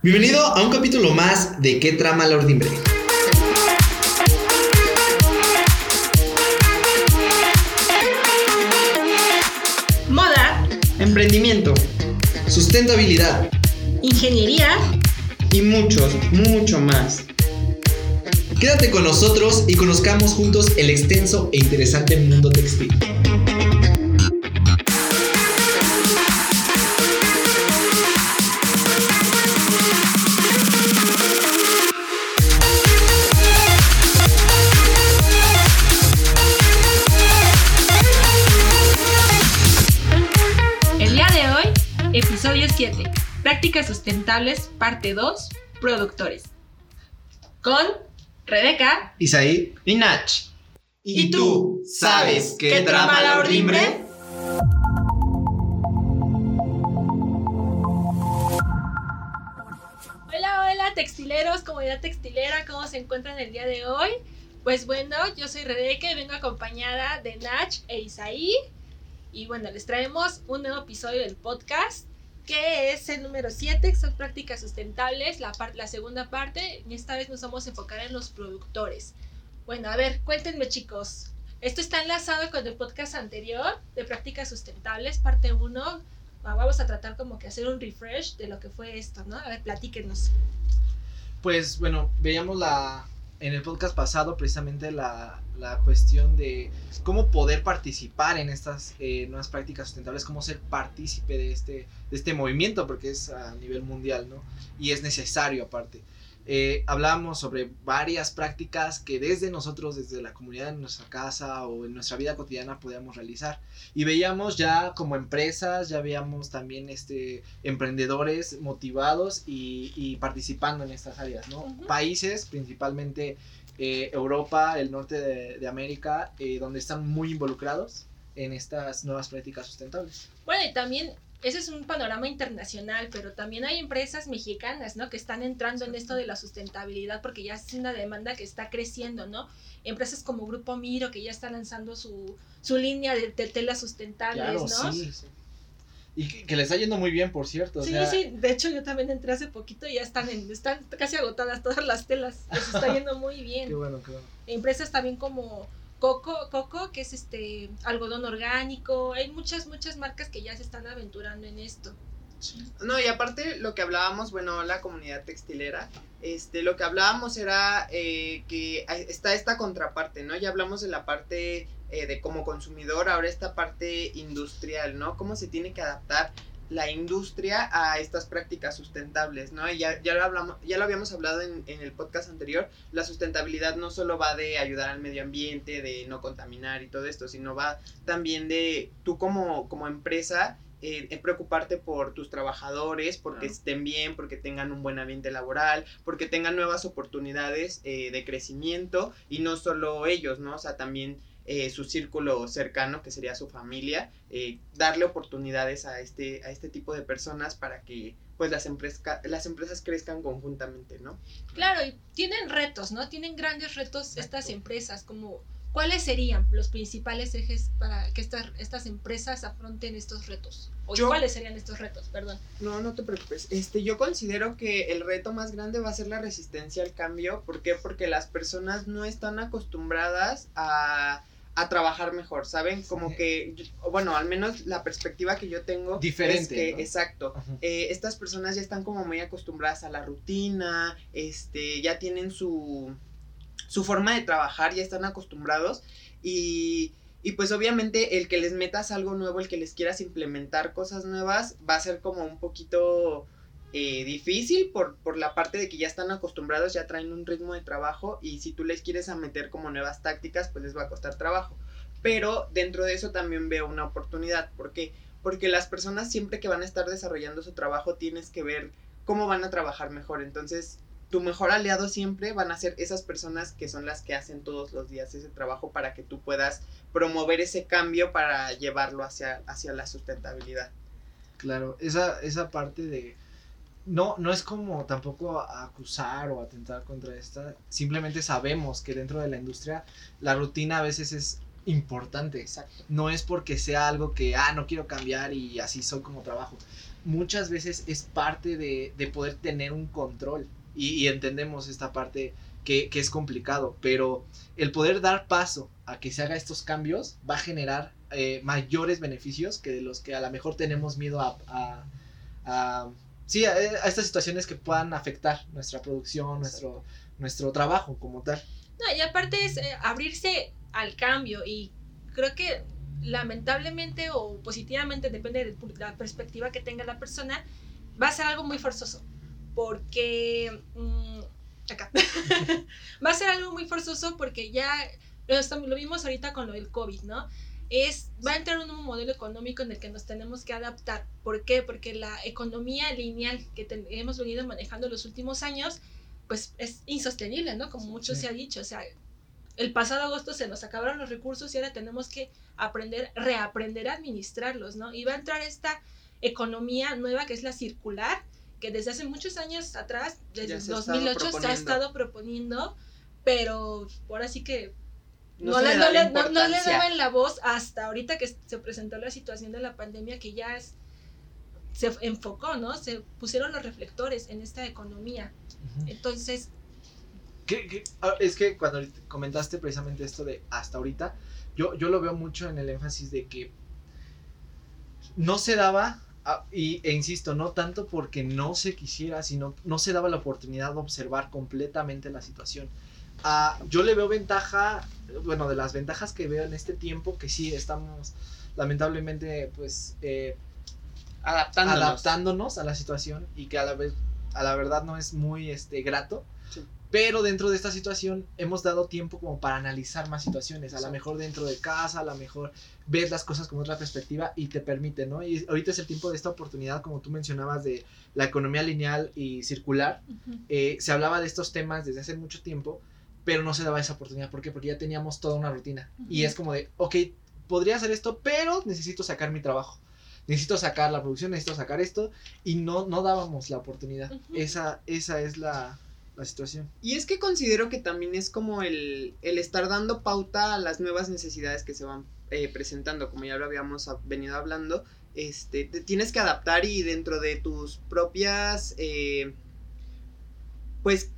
Bienvenido a un capítulo más de ¿Qué trama la ordimbre? Moda, Emprendimiento, sustentabilidad ingeniería. y muchos, mucho más. Quédate con nosotros y conozcamos juntos el extenso e interesante mundo textil. 7. Prácticas sustentables, parte 2. Productores. Con Rebeca. Isaí y Nach. ¿Y tú sabes qué trama la ordimbre? Hola, hola, textileros, comunidad textilera, ¿cómo se encuentran el día de hoy? Pues bueno, yo soy Rebeca y vengo acompañada de Nach e Isaí. Y bueno, les traemos un nuevo episodio del podcast que es el número 7, que son prácticas sustentables, la, la segunda parte. Y esta vez nos vamos a enfocar en los productores. Bueno, a ver, cuéntenme chicos. Esto está enlazado con el podcast anterior de prácticas sustentables, parte 1. Vamos a tratar como que hacer un refresh de lo que fue esto, ¿no? A ver, platíquenos. Pues bueno, veíamos la en el podcast pasado precisamente la, la cuestión de cómo poder participar en estas eh, nuevas prácticas sustentables, cómo ser partícipe de este, de este movimiento, porque es a nivel mundial, ¿no? Y es necesario aparte. Eh, hablábamos sobre varias prácticas que desde nosotros, desde la comunidad en nuestra casa o en nuestra vida cotidiana podíamos realizar. Y veíamos ya como empresas, ya veíamos también este, emprendedores motivados y, y participando en estas áreas, ¿no? Ujú. Países, principalmente eh, Europa, el norte de, de América, eh, donde están muy involucrados en estas nuevas prácticas sustentables. Bueno, y también ese es un panorama internacional, pero también hay empresas mexicanas, ¿no? Que están entrando en esto de la sustentabilidad porque ya es una demanda que está creciendo, ¿no? Empresas como Grupo Miro que ya están lanzando su, su línea de, de telas sustentables, Claro, ¿no? sí. sí. Y que, que le está yendo muy bien, por cierto. o Sí, sea, sí, de hecho yo también entré hace poquito y ya están, en, están casi agotadas todas las telas, les está yendo muy bien. Qué bueno, qué bueno. Empresas también como Coco, Coco, que es este algodón orgánico, hay muchas, muchas marcas que ya se están aventurando en esto. No, y aparte lo que hablábamos, bueno, la comunidad textilera, este, lo que hablábamos era eh, que está esta contraparte, ¿no? Ya hablamos de la parte eh, de como consumidor, ahora esta parte industrial, ¿no? Cómo se tiene que adaptar la industria a estas prácticas sustentables, ¿no? Y ya, ya lo hablamos, ya lo habíamos hablado en, en el podcast anterior, la sustentabilidad no solo va de ayudar al medio ambiente, de no contaminar y todo esto, sino va también de tú como, como empresa eh, preocuparte por tus trabajadores, porque estén bien, porque tengan un buen ambiente laboral, porque tengan nuevas oportunidades eh, de crecimiento y no solo ellos, ¿no? O sea, también eh, su círculo cercano, que sería su familia, eh, darle oportunidades a este, a este tipo de personas para que pues las, empresca- las empresas crezcan conjuntamente, ¿no? Claro, y tienen retos, ¿no? Tienen grandes retos estas empresas, como ¿cuáles serían los principales ejes para que estas, estas empresas afronten estos retos? ¿O Yo- cuáles serían estos retos? Perdón. No, no te preocupes. Este, yo considero que el reto más grande va a ser la resistencia al cambio. ¿Por qué? Porque las personas no están acostumbradas a, a trabajar mejor, ¿saben? Como que, bueno, al menos la perspectiva que yo tengo Diferente, es que, ¿no? exacto, eh, estas personas ya están como muy acostumbradas a la rutina, este, ya tienen su, su forma de trabajar, ya están acostumbrados y, y pues obviamente el que les metas algo nuevo, el que les quieras implementar cosas nuevas, va a ser como un poquito eh, difícil por, por la parte de que ya están acostumbrados, ya traen un ritmo de trabajo y si tú les quieres meter como nuevas tácticas, pues les va a costar trabajo. Pero dentro de eso también veo una oportunidad, ¿por qué? Porque las personas siempre que van a estar desarrollando su trabajo tienes que ver cómo van a trabajar mejor. Entonces, tu mejor aliado siempre van a ser esas personas que son las que hacen todos los días ese trabajo para que tú puedas promover ese cambio para llevarlo hacia, hacia la sustentabilidad. Claro, esa, esa parte de... No, no es como tampoco acusar o atentar contra esta. Simplemente sabemos que dentro de la industria la rutina a veces es importante. Exacto. No es porque sea algo que, ah, no quiero cambiar y así soy como trabajo. muchas veces es parte de, de poder tener un control. Y, y entendemos esta parte que, que, es complicado, pero el poder dar paso a que se haga estos cambios va a generar eh, mayores beneficios que de los que a lo mejor tenemos miedo a, a, a sí, a, a, estas situaciones que puedan afectar nuestra producción, nuestro, nuestro trabajo como tal. No, y aparte es eh, abrirse al cambio y creo que lamentablemente o positivamente, depende de la perspectiva que tenga la persona, va a ser algo muy forzoso. Porque. Mmm, acá. va a ser algo muy forzoso porque ya lo, lo, vimos ahorita con lo del COVID, ¿no? Es, va a entrar un nuevo modelo económico en el que nos tenemos que adaptar. ¿Por qué? Porque la economía lineal que hemos venido manejando los últimos años, pues es insostenible, ¿no? Como mucho sí. se ha dicho. O sea, el pasado agosto se nos acabaron los recursos y ahora tenemos que aprender, reaprender a administrarlos, ¿no? Y va a entrar esta economía nueva que es la circular, que desde hace muchos años atrás, desde se 2008 se ha estado proponiendo, pero ahora sí que no, no, se le, le da no, la le, no, no le importancia. daban la voz hasta ahorita que se presentó la situación de la pandemia que ya es, se enfocó, ¿no? Se pusieron los reflectores en esta economía. Entonces, ¿Qué, qué? Ah, es que cuando comentaste precisamente esto de hasta ahorita, yo, yo lo veo mucho en el énfasis de que no se daba, ah, y, e insisto, no tanto porque no se quisiera, sino no se daba la oportunidad de observar completamente la situación. Uh, yo le veo ventaja, bueno, de las ventajas que veo en este tiempo, que sí estamos lamentablemente pues eh, adaptándonos. adaptándonos a la situación y que a la vez, a la verdad no es muy este, grato. Sí. Pero dentro de esta situación hemos dado tiempo como para analizar más situaciones. A lo mejor dentro de casa, a lo mejor ves las cosas con otra perspectiva y te permite, ¿no? Y ahorita es el tiempo de esta oportunidad, como tú mencionabas, de la economía lineal y circular. Uh -huh. eh, se hablaba de estos temas desde hace mucho tiempo, pero no se daba esa oportunidad. ¿Por qué? Porque ya teníamos toda una rutina. Uh -huh. Y es como de, ok, podría hacer esto, pero necesito sacar mi trabajo. Necesito sacar la producción, necesito sacar esto. Y no, no dábamos la oportunidad. Uh -huh. esa, esa es la, la situación. Y es que considero que también es como el, el estar dando pauta a las nuevas necesidades que se van eh, presentando, como ya lo habíamos venido hablando, este, te tienes que adaptar y dentro de tus propias, eh, pues,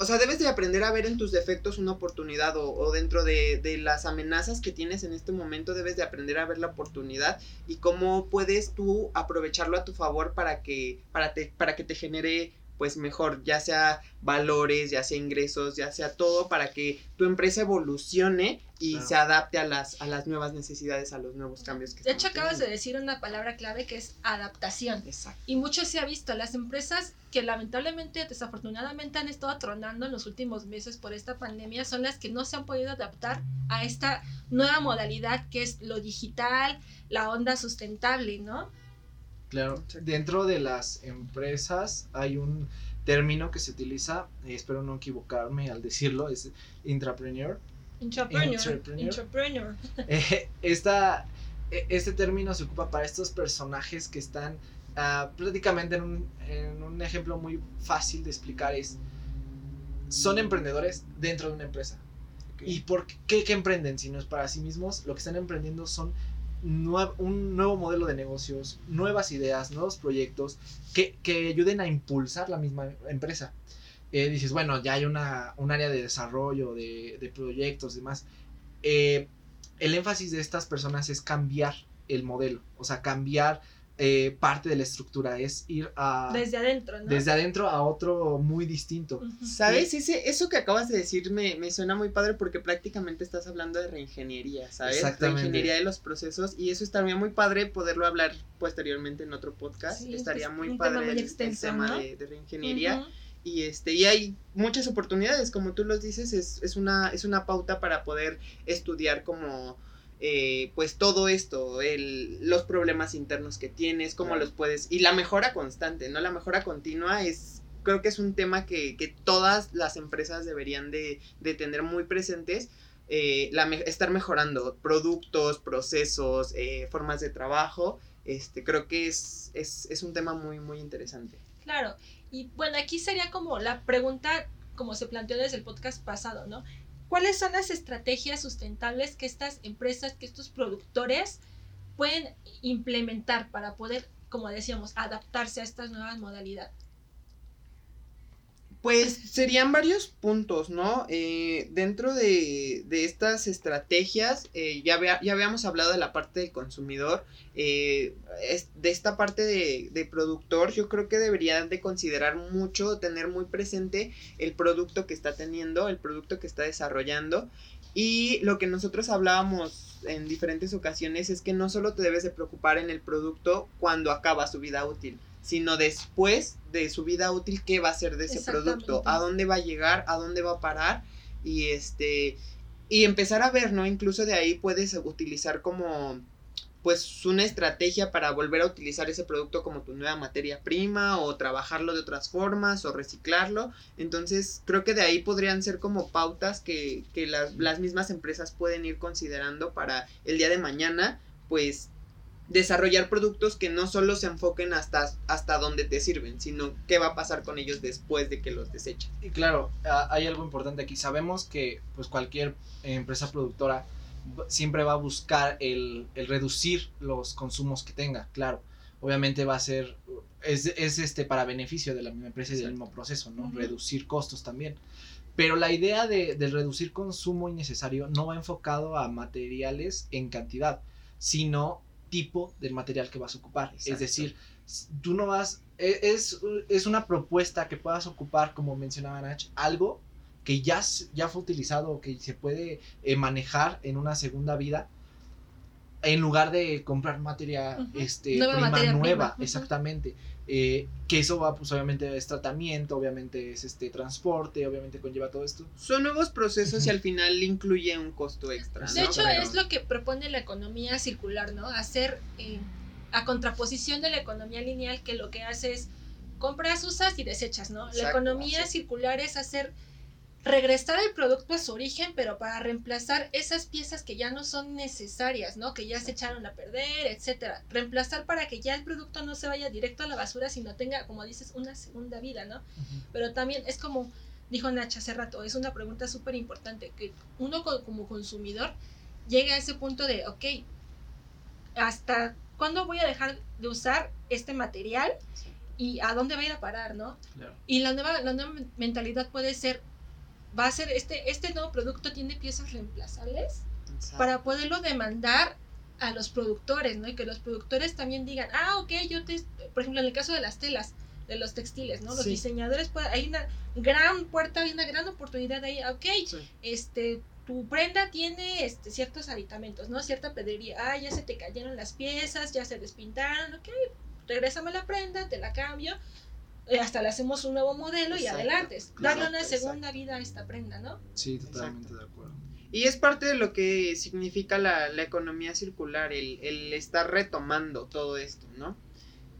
o sea, debes de aprender a ver en tus defectos una oportunidad o, o dentro de, de, las amenazas que tienes en este momento debes de aprender a ver la oportunidad y cómo puedes tú aprovecharlo a tu favor para que, para te, para que te genere pues mejor, ya sea valores, ya sea ingresos, ya sea todo para que tu empresa evolucione y claro. se adapte a las, a las nuevas necesidades, a los nuevos cambios que De hecho, acabas teniendo. de decir una palabra clave que es adaptación. Exacto. Y mucho se ha visto, las empresas que lamentablemente, desafortunadamente han estado tronando en los últimos meses por esta pandemia son las que no se han podido adaptar a esta nueva modalidad que es lo digital, la onda sustentable, ¿no? Claro, dentro de las empresas hay un término que se utiliza, eh, espero no equivocarme al decirlo, es intrapreneur. Entrepreneur. Entrepreneur. Entrepreneur. Eh, esta, este término se ocupa para estos personajes que están uh, prácticamente en un, en un ejemplo muy fácil de explicar es, son emprendedores dentro de una empresa. Okay. ¿Y por qué, qué emprenden? Si no es para sí mismos, lo que están emprendiendo son un nuevo modelo de negocios, nuevas ideas, nuevos proyectos que, que ayuden a impulsar la misma empresa. Eh, dices, bueno, ya hay una, un área de desarrollo, de, de proyectos, demás. Eh, el énfasis de estas personas es cambiar el modelo, o sea, cambiar eh, parte de la estructura, es ir a... Desde adentro, ¿no? Desde adentro a otro muy distinto. Uh -huh. ¿Sabes? Ese, eso que acabas de decir me, me, suena muy padre porque prácticamente estás hablando de reingeniería, ¿sabes? Exactamente. Reingeniería de los procesos y eso estaría muy padre poderlo hablar posteriormente en otro podcast. Sí, estaría muy un padre tema muy el, tema ¿no? de, de reingeniería. Uh -huh. Y este, y hay muchas oportunidades, como tú los dices, es, es, una, es una pauta para poder estudiar como eh, pues todo esto, el, los problemas internos que tienes, cómo claro. los puedes, y la mejora constante, ¿no? La mejora continua es, creo que es un tema que, que todas las empresas deberían de, de tener muy presentes, eh, la, estar mejorando productos, procesos, eh, formas de trabajo, este, creo que es, es, es un tema muy, muy interesante. Claro, y bueno, aquí sería como la pregunta, como se planteó desde el podcast pasado, ¿no? ¿Cuáles son las estrategias sustentables que estas empresas, que estos productores pueden implementar para poder como decíamos, adaptarse a estas nuevas modalidades? Pues serían varios puntos, ¿no? Eh, dentro de, de, estas estrategias, eh, ya, ya habíamos hablado de la parte del consumidor, eh, de esta parte de, de, productor, yo creo que deberían de considerar mucho, tener muy presente el producto que está teniendo, el producto que está desarrollando. Y lo que nosotros hablábamos en diferentes ocasiones es que no solo te debes de preocupar en el producto cuando acaba su vida útil, sino después de su vida útil, qué va a ser de ese producto, a dónde va a llegar, a dónde va a parar y este y empezar a ver, ¿no? Incluso de ahí puedes utilizar como pues una estrategia para volver a utilizar ese producto como tu nueva materia prima o trabajarlo de otras formas o reciclarlo. Entonces creo que de ahí podrían ser como pautas que, que las, las mismas empresas pueden ir considerando para el día de mañana pues desarrollar productos que no solo se enfoquen hasta, hasta dónde te sirven, sino qué va a pasar con ellos después de que los desechas. Y claro, hay algo importante aquí. Sabemos que pues cualquier empresa productora siempre va a buscar el, el reducir los consumos que tenga, claro. Obviamente va a ser, es, es este para beneficio de la misma empresa y del mismo proceso, ¿no? Reducir costos también. Pero la idea de, de reducir consumo innecesario no va enfocado a materiales en cantidad, sino tipo de material que vas a ocupar. Es decir, tú no vas, e, es, es, una propuesta que puedas ocupar, como mencionaba Nach, algo que ya, ya fue utilizado o que se puede eh, manejar en una segunda vida en lugar de comprar materia este, prima nueva, exactamente. Eh, que eso va, pues obviamente es tratamiento, obviamente es este transporte, obviamente conlleva todo esto. Son nuevos procesos y al final incluye un costo extra. De hecho, es lo que propone la economía circular, ¿no? Hacer eh, a contraposición de la economía lineal, que lo que hace es compras, usas y desechas, ¿no? la economía circular es hacer regresar el producto a su origen, pero para reemplazar esas piezas que ya no son necesarias, ¿no? Que ya se echaron a perder, etcétera. Reemplazar para que ya el producto no se vaya directo a la basura, sino tenga, como dices, una segunda vida, ¿no? Pero también es como dijo Nacha hace rato, es una pregunta súper importante, que uno como consumidor llegue a ese punto de, ok, ¿hasta cuándo voy a dejar de usar este material? y a dónde va a ir a parar, ¿no? Y la nueva, la nueva mentalidad puede ser, va a ser este, este nuevo producto tiene piezas reemplazables para poderlo demandar a los productores, ¿no? Y que los productores también digan, ah, ok, yo te, por ejemplo, en el caso de las telas, de los textiles, ¿no? Los diseñadores, hay una gran puerta, hay una gran oportunidad ahí, ok, este, tu prenda tiene este, ciertos aditamentos, ¿no? Cierta pedrería, ah, ya se te cayeron las piezas, ya se despintaron, ok, regrésame la prenda, te la cambio, hasta le hacemos un nuevo modelo y adelante. Darle una segunda vida a esta prenda, ¿no? Sí, totalmente de acuerdo. Y es parte de lo que significa la, economía circular, el, estar retomando todo esto, ¿no?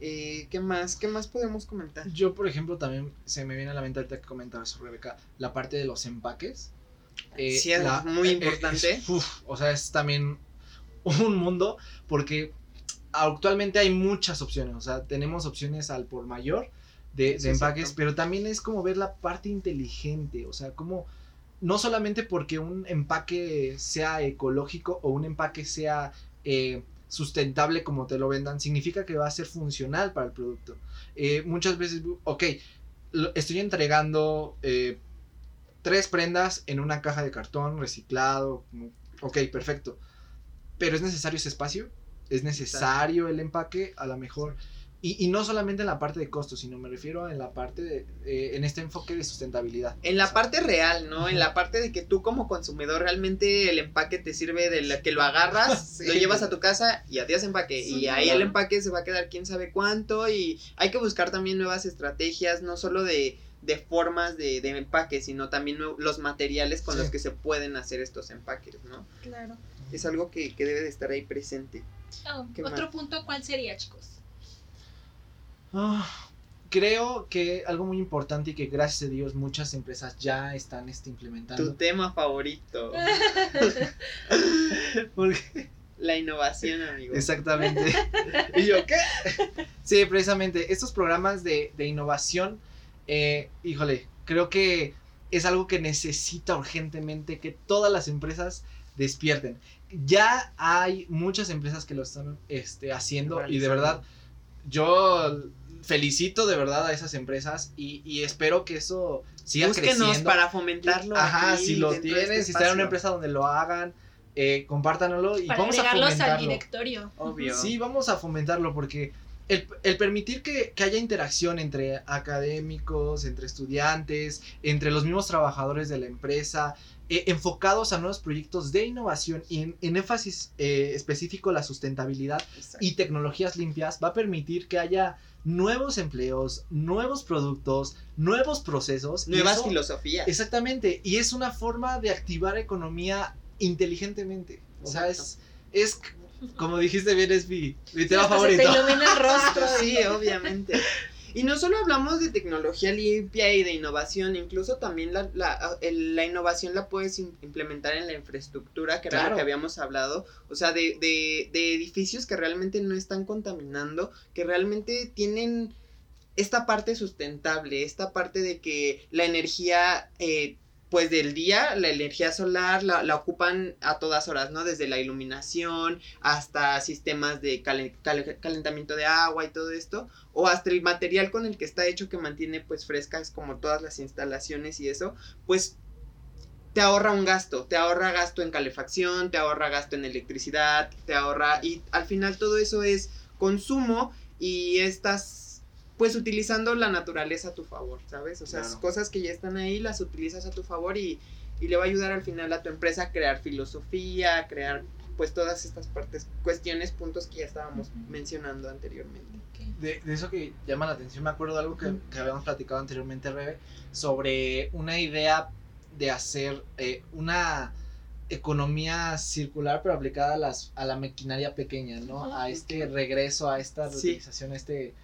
Eh, ¿Qué más? ¿Qué más podemos comentar? Yo, por ejemplo, también se me viene a la mente ahorita que comentabas, Rebeca, la parte de los empaques. Eh, sí, es muy importante. o sea, es también un mundo porque actualmente hay muchas opciones. O sea, tenemos opciones al por mayor de, empaques, pero también es como ver la parte inteligente, o sea, como no solamente porque un empaque sea ecológico o un empaque sea eh, sustentable como te lo vendan, significa que va a ser funcional para el producto. Eh, muchas veces, ok, estoy entregando eh, tres prendas en una caja de cartón reciclado, ok, perfecto, pero es necesario ese espacio, es necesario el empaque, a lo mejor y, y, no solamente en la parte de costos, sino me refiero en la parte de, eh, en este enfoque de sustentabilidad. En la parte real, ¿no? En la parte de que tú como consumidor realmente el empaque te sirve de la que lo agarras, lo llevas a tu casa y adiós empaque. y ahí el empaque se va a quedar quién sabe cuánto y hay que buscar también nuevas estrategias, no solo de, de formas de, de, empaque, sino también los materiales con los que se pueden hacer estos empaques, ¿no? Claro. Es algo que, que debe de estar ahí presente. Oh, otro punto, ¿cuál sería, chicos? Ah, creo que algo muy importante y que gracias a Dios muchas empresas ya están este, implementando. Tu tema favorito. La innovación, amigo. Exactamente. ¿Y yo qué? Sí, precisamente. Estos programas de, innovación, eh, híjole, creo que es algo que necesita urgentemente que todas las empresas despierten. Ya hay muchas empresas que lo están este, haciendo y de verdad yo felicito de verdad a esas empresas y, y espero que eso siga Búsquenos creciendo. para fomentarlo. Ajá, aquí si lo este si están en una empresa donde lo hagan, eh, compártanlo y Para vamos a agregarlos al fomentarlo. directorio. Obvio. Sí, vamos a fomentarlo porque el, el permitir que, que haya interacción entre académicos, entre estudiantes, entre los mismos trabajadores de la empresa, eh, enfocados a nuevos proyectos de innovación y en, en énfasis eh, específico la sustentabilidad Exacto. y tecnologías limpias, va a permitir que haya nuevos empleos, nuevos productos, nuevos procesos. Nuevas eso- filosofías. Exactamente, y es una forma de activar economía inteligentemente. O sea, es, es como dijiste bien, es mi, mi tema Hasta se te favorito. ilumina el rostro. Sí, obviamente. Y no solo hablamos de tecnología limpia y de innovación, incluso también la, la, el- la innovación la puedes im- implementar en la infraestructura, que era lo que habíamos hablado, o sea, de, de, de edificios que realmente no están contaminando, que realmente tienen esta parte sustentable, esta parte de que la energía, eh, pues del día, la energía solar la, la ocupan a todas horas, ¿no? Desde la iluminación hasta sistemas de calen- cal- calentamiento de agua y todo esto, o hasta el material con el que está hecho que mantiene pues frescas como todas las instalaciones y eso, pues te ahorra un gasto, te ahorra gasto en calefacción, te ahorra gasto en electricidad, te ahorra y al final todo eso es consumo y estás pues utilizando la naturaleza a tu favor, ¿sabes? O sea, Claro. cosas que ya están ahí las utilizas a tu favor y, y le va a ayudar al final a tu empresa a crear filosofía, a crear pues todas estas partes, cuestiones, puntos que ya estábamos mencionando anteriormente. De, de eso que llama la atención, me acuerdo de algo que, que habíamos platicado anteriormente, Rebe, sobre una idea de hacer eh, una economía circular pero aplicada a, las, a la maquinaria pequeña, ¿no? Ujú. A este regreso, a esta Sí. reutilización, a este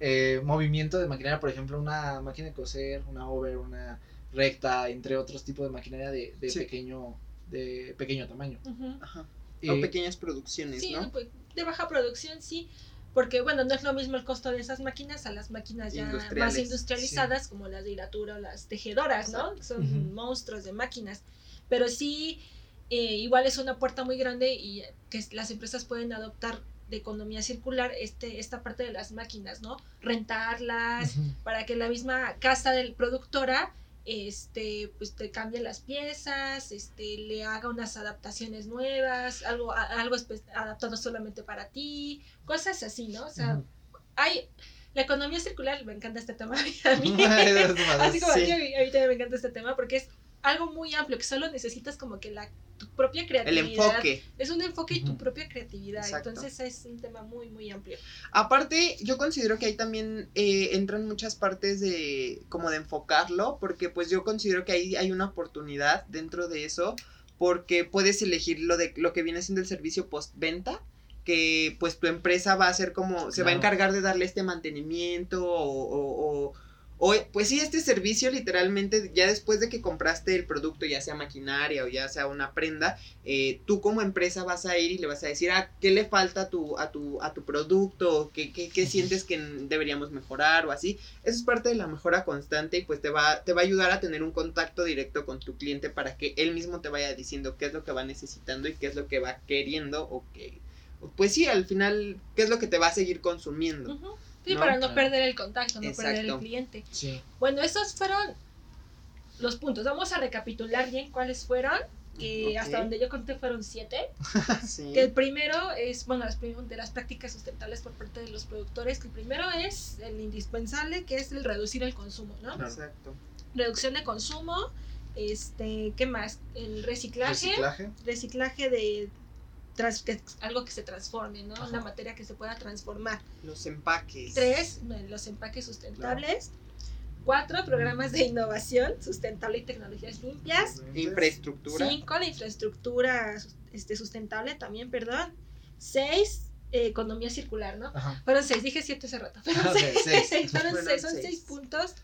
eh, movimiento de maquinaria, por ejemplo, una máquina de coser, una over, una recta, entre otros tipos de maquinaria de, de Sí. pequeño de pequeño tamaño. Ajá. Eh, o pequeñas producciones, Sí, ¿no? pues, de baja producción, sí. Porque, bueno, no es lo mismo el costo de esas máquinas a las máquinas ya más industrializadas, como las de Iratura o las tejedoras, ¿no? Son monstruos de máquinas. Pero sí, eh, igual es una puerta muy grande y que las empresas pueden adoptar de economía circular este, esta parte de las máquinas, ¿no? Rentarlas, para que la misma casa del productora este pues te cambie las piezas este le haga unas adaptaciones nuevas algo a- algo adaptado solamente para ti cosas así no o sea hay la economía circular me encanta este tema a mí así como Sí. a, mí, a mí también me encanta este tema porque es algo muy amplio que solo necesitas como que la tu propia El creatividad enfoque. es un enfoque y tu propia creatividad Exacto. entonces es un tema muy muy amplio Aparte, yo considero que ahí también eh, entran muchas partes de como de enfocarlo, porque pues yo considero que ahí hay una oportunidad dentro de eso, porque puedes elegir lo de lo que viene siendo el servicio postventa, que pues tu empresa va a hacer como, se va a Claro. encargar de darle este mantenimiento o, o- o- o, pues sí, este servicio literalmente ya después de que compraste el producto, ya sea maquinaria o ya sea una prenda, eh, tú como empresa vas a ir y le vas a decir, ah, ¿qué le falta a tu, a tu, a tu producto? ¿Qué, qué, qué sientes que deberíamos mejorar o así? Eso es parte de la mejora constante y pues te va, te va a ayudar a tener un contacto directo con tu cliente para que él mismo te vaya diciendo qué es lo que va necesitando y qué es lo que va queriendo o que... Pues sí, al final, ¿qué es lo que te va a seguir consumiendo? Sí ¿No? para no Claro. perder el contacto no perder el cliente Sí. Bueno, esos fueron los puntos. Vamos a recapitular bien cuáles fueron. Que hasta donde yo conté fueron siete. Sí. Que el primero es, bueno, las, de las prácticas sustentables por parte de los productores. Que el primero es el indispensable, que es el reducir el consumo, ¿no? Claro. Exacto. Reducción de consumo. Este, ¿qué más? El reciclaje. Reciclaje. Reciclaje de trans- que- algo que se transforme, ¿no? Ajá. Una materia que se pueda transformar. Los empaques. Tres, los empaques sustentables. Cuatro, programas de innovación sustentable y tecnologías limpias. Infraestructura. Cinco, la infraestructura este, sustentable también, perdón. Seis, eh, economía circular, ¿no? Ajá. Fueron seis, dije siete hace rato. Fueron Ok, seis, seis. fueron Fueron seis, son seis. seis puntos.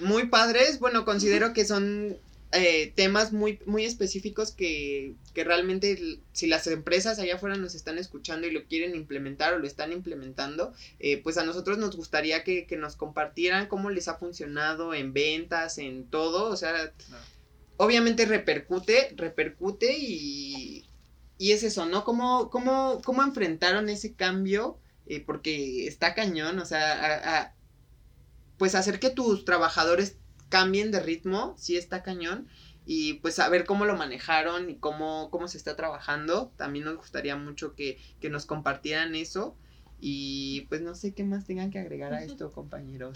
muy padres. Bueno, considero que son eh, temas muy, muy específicos que, que realmente si las empresas allá afuera nos están escuchando y lo quieren implementar o lo están implementando, eh, pues a nosotros nos gustaría que, que nos compartieran cómo les ha funcionado en ventas, en todo. O sea, obviamente repercute, repercute y, y es eso, ¿no? ¿Cómo, cómo, cómo enfrentaron ese cambio? eh, porque está cañón, o sea, a- a- pues hacer que tus trabajadores cambien de ritmo, sí está cañón. Y pues saber cómo lo manejaron y cómo, cómo se está trabajando. También nos gustaría mucho que, que nos compartieran eso. Y pues no sé qué más tengan que agregar a esto, compañeros.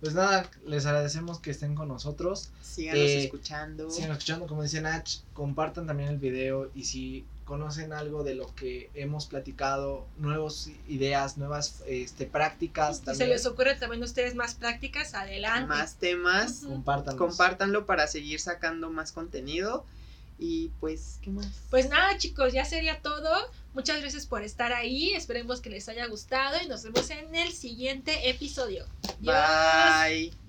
Pues nada, les agradecemos que estén con nosotros. Síganos Eh, escuchando. Sigan escuchando, como dice Nach, compartan también el video y si conocen algo de lo que hemos platicado, nuevas ideas, nuevas este, prácticas, Si se les ocurre también a ustedes más prácticas, adelante. Más temas. Ujú. compártanos. Compártanlo para seguir sacando más contenido. Y pues, ¿qué más? Pues nada, chicos, ya sería todo. Muchas gracias por estar ahí. Esperemos que les haya gustado y nos vemos en el siguiente episodio. Adiós. Bye.